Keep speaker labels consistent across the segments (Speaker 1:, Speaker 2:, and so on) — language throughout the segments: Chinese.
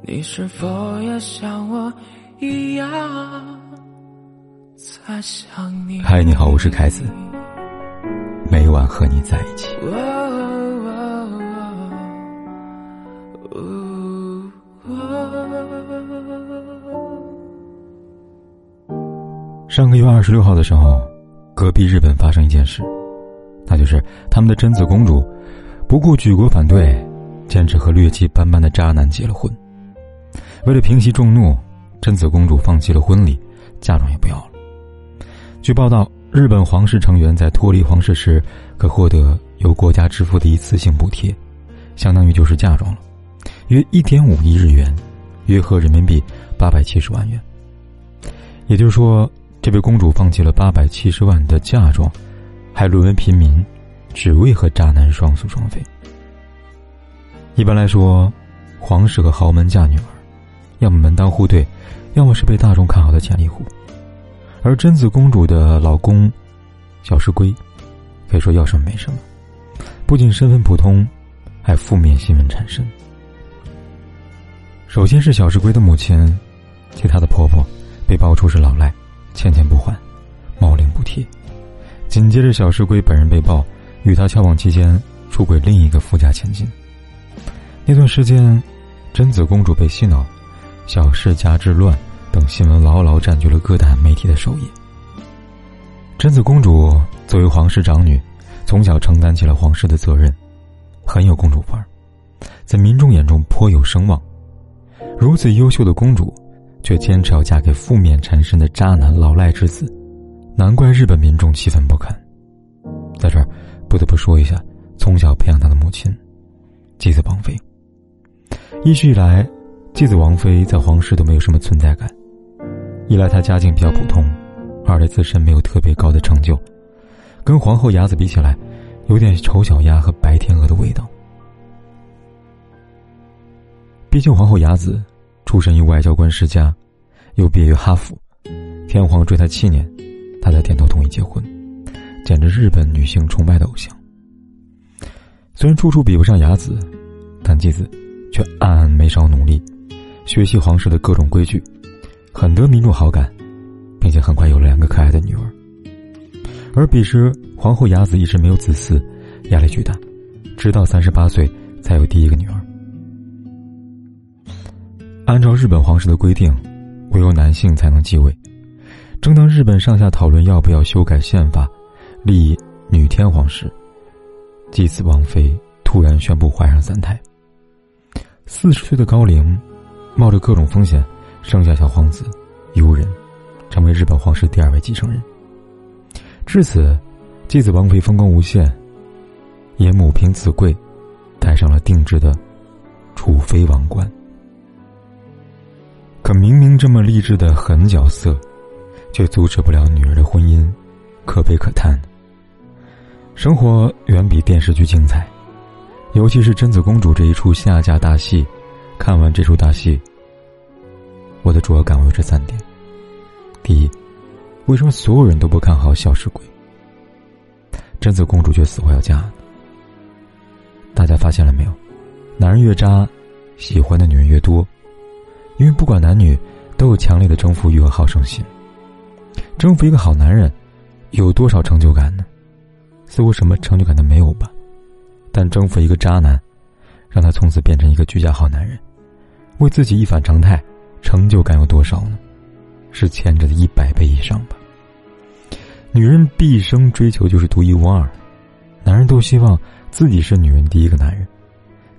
Speaker 1: 你是否也像我一样在想你？
Speaker 2: 嗨，你好，我是凯子，每晚和你在一起。上个月二十六号的时候，隔壁日本发生一件事，那就是他们的贞子公主不顾举国反对，坚持和劣迹斑斑的渣男结了婚。为了平息众怒，贞子公主放弃了婚礼，嫁妆也不要了。据报道，日本皇室成员在脱离皇室时，可获得由国家支付的一次性补贴，相当于就是嫁妆了，约一点五亿日元，约合人民币八百七十万元。也就是说，这位公主放弃了八百七十万的嫁妆，还沦为平民，只为和渣男双宿双飞。一般来说，皇室和豪门嫁女儿。要么门当户对，要么是被大众看好的潜力股。而贞子公主的老公，小石龟，可以说要什么没什么，不仅身份普通，还负面新闻缠身。首先是小石龟的母亲，其他的婆婆被爆出是老赖，欠钱不还，冒领补贴。紧接着，小石龟本人被曝与他交往期间出轨另一个富家千金。那段时间，贞子公主被洗脑。小世家之乱等新闻牢牢占据了各大媒体的首页。贞子公主作为皇室长女，从小承担起了皇室的责任，很有公主范儿，在民众眼中颇有声望。如此优秀的公主，却坚持要嫁给负面缠身的渣男老赖之子，难怪日本民众气愤不堪。在这儿，不得不说一下，从小培养她的母亲，继子王妃，一直以来。继子王妃在皇室都没有什么存在感，一来她家境比较普通，二来自身没有特别高的成就，跟皇后雅子比起来，有点丑小鸭和白天鹅的味道。毕竟皇后雅子出身于外交官世家，又毕业于哈佛，天皇追她七年，她才点头同意结婚，简直日本女性崇拜的偶像。虽然处处比不上雅子，但继子却暗暗没少努力。学习皇室的各种规矩，很得民众好感，并且很快有了两个可爱的女儿。而彼时皇后雅子一直没有子嗣，压力巨大，直到三十八岁才有第一个女儿。按照日本皇室的规定，唯有男性才能继位。正当日本上下讨论要不要修改宪法，立女天皇时，继子王妃突然宣布怀上三胎。四十岁的高龄。冒着各种风险，生下小皇子，悠仁，成为日本皇室第二位继承人。至此，继子王妃风光无限，也母凭子贵，戴上了定制的储妃王冠。可明明这么励志的狠角色，却阻止不了女儿的婚姻，可悲可叹。生活远比电视剧精彩，尤其是贞子公主这一出下嫁大戏。看完这出大戏，我的主要感悟是三点：第一，为什么所有人都不看好小石鬼？贞子公主却死活要嫁。大家发现了没有？男人越渣，喜欢的女人越多，因为不管男女，都有强烈的征服欲和好胜心。征服一个好男人，有多少成就感呢？似乎什么成就感都没有吧。但征服一个渣男，让他从此变成一个居家好男人。为自己一反常态，成就感有多少呢？是前者的一百倍以上吧。女人毕生追求就是独一无二，男人都希望自己是女人第一个男人，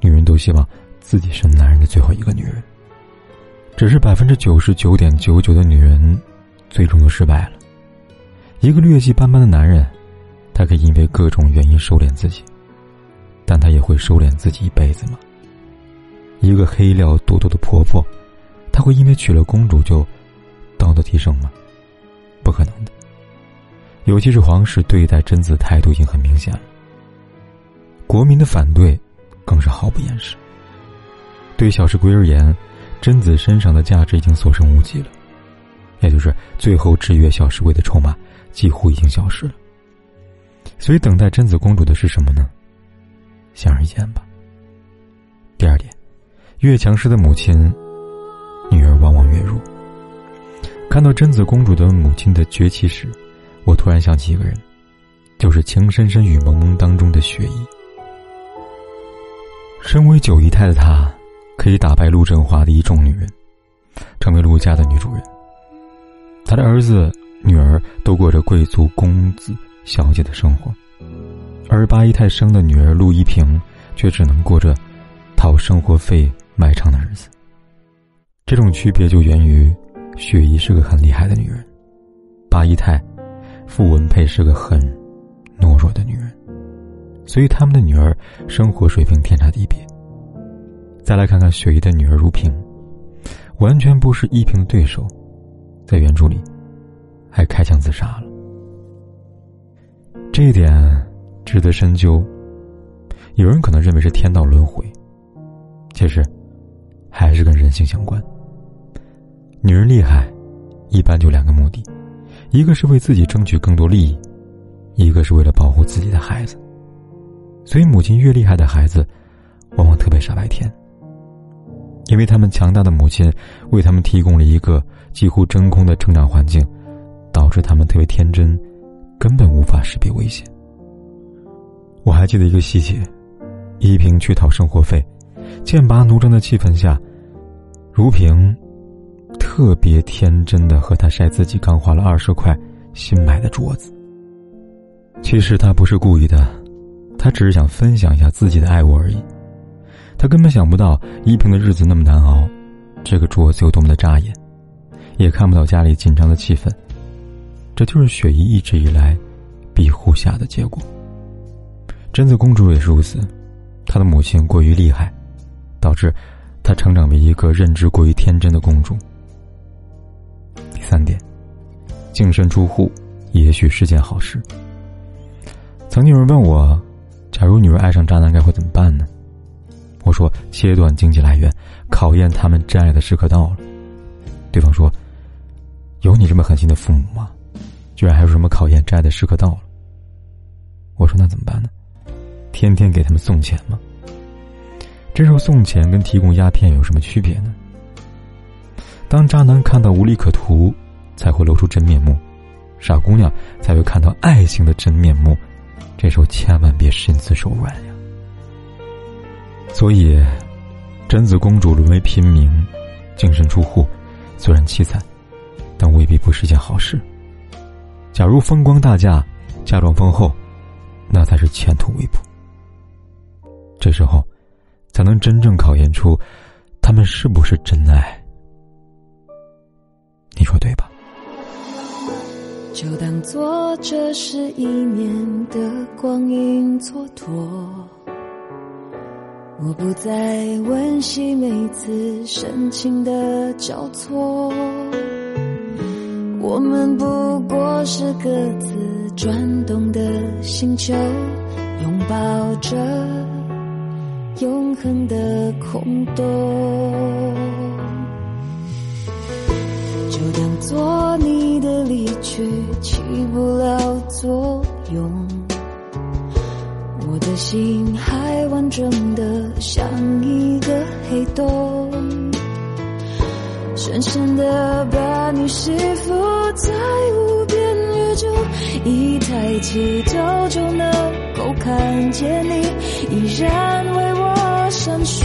Speaker 2: 女人都希望自己是男人的最后一个女人。只是百分之九十九点九九的女人，最终都失败了。一个劣迹斑斑的男人，他可以因为各种原因收敛自己，但她也会收敛自己一辈子吗？一个黑料多多的婆婆，她会因为娶了公主就道德提升吗？不可能的。尤其是皇室对待贞子态度已经很明显了，国民的反对更是毫不掩饰。对小石龟而言，贞子身上的价值已经所剩无几了，也就是最后制约小石龟的筹码几乎已经消失了。所以，等待贞子公主的是什么呢？显而易见吧。第二点越强势的母亲女儿往往越弱。看到贞子公主的母亲的崛起时我突然想起一个人就是情深深雨蒙蒙当中的雪姨。身为九姨太的她可以打败陆振华的一众女人成为陆家的女主人。她的儿子女儿都过着贵族公子小姐的生活。而八姨太生的女儿陆一平，却只能过着讨生活费卖唱的日子。这种区别就源于。雪姨是个很厉害的女人，八姨太傅文佩是个很懦弱的女人，所以他们的女儿生活水平天差地别。再来看看雪姨的女儿如萍，完全不是依萍的对手，在原著里还开枪自杀了。这一点值得深究。有人可能认为是天道轮回，其实还是跟人性相关。女人厉害，一般就两个目的，一个是为自己争取更多利益，一个是为了保护自己的孩子。所以，母亲越厉害的孩子，往往特别傻白甜。因为他们强大的母亲为他们提供了一个几乎真空的成长环境，导致他们特别天真，根本无法识别危险。我还记得一个细节：依萍去讨生活费，剑拔弩张的气氛下，如萍。特别天真的和他晒自己刚花了二十块新买的镯子。其实他不是故意的，他只是想分享一下自己的爱物而已。他根本想不到依萍的日子那么难熬，这个镯子有多么的扎眼，也看不到家里紧张的气氛。这就是雪姨一直以来庇护下的结果。贞子公主也是如此，她的母亲过于厉害，导致她成长为一个认知过于天真的公主。第三点，净身出户，也许是件好事。曾经有人问我，假如女人爱上渣男，该会怎么办呢？我说，切断经济来源，考验他们真爱的时刻到了。对方说，有你这么狠心的父母吗？居然还有什么考验真爱的时刻到了？我说，那怎么办呢？天天给他们送钱吗？这时候送钱跟提供鸦片有什么区别呢？当渣男看到无利可图，才会露出真面目；傻姑娘才会看到爱情的真面目。这时候千万别心慈手软呀！所以，贞子公主沦为平民，净身出户，虽然凄惨，但未必不是件好事。假如风光大嫁，嫁妆丰厚，那才是前途未卜。这时候，才能真正考验出他们是不是真爱。你说对吧？
Speaker 3: 就当做这是一年的光阴蹉跎，我不再温习每次深情的交错，我们不过是各自转动的星球，拥抱着永恒的空洞。就当做你的离去起不了作用，我的心还完整的像一个黑洞，深深的把你吸附在无边宇宙，一抬起头就能看见你，依然为我闪烁，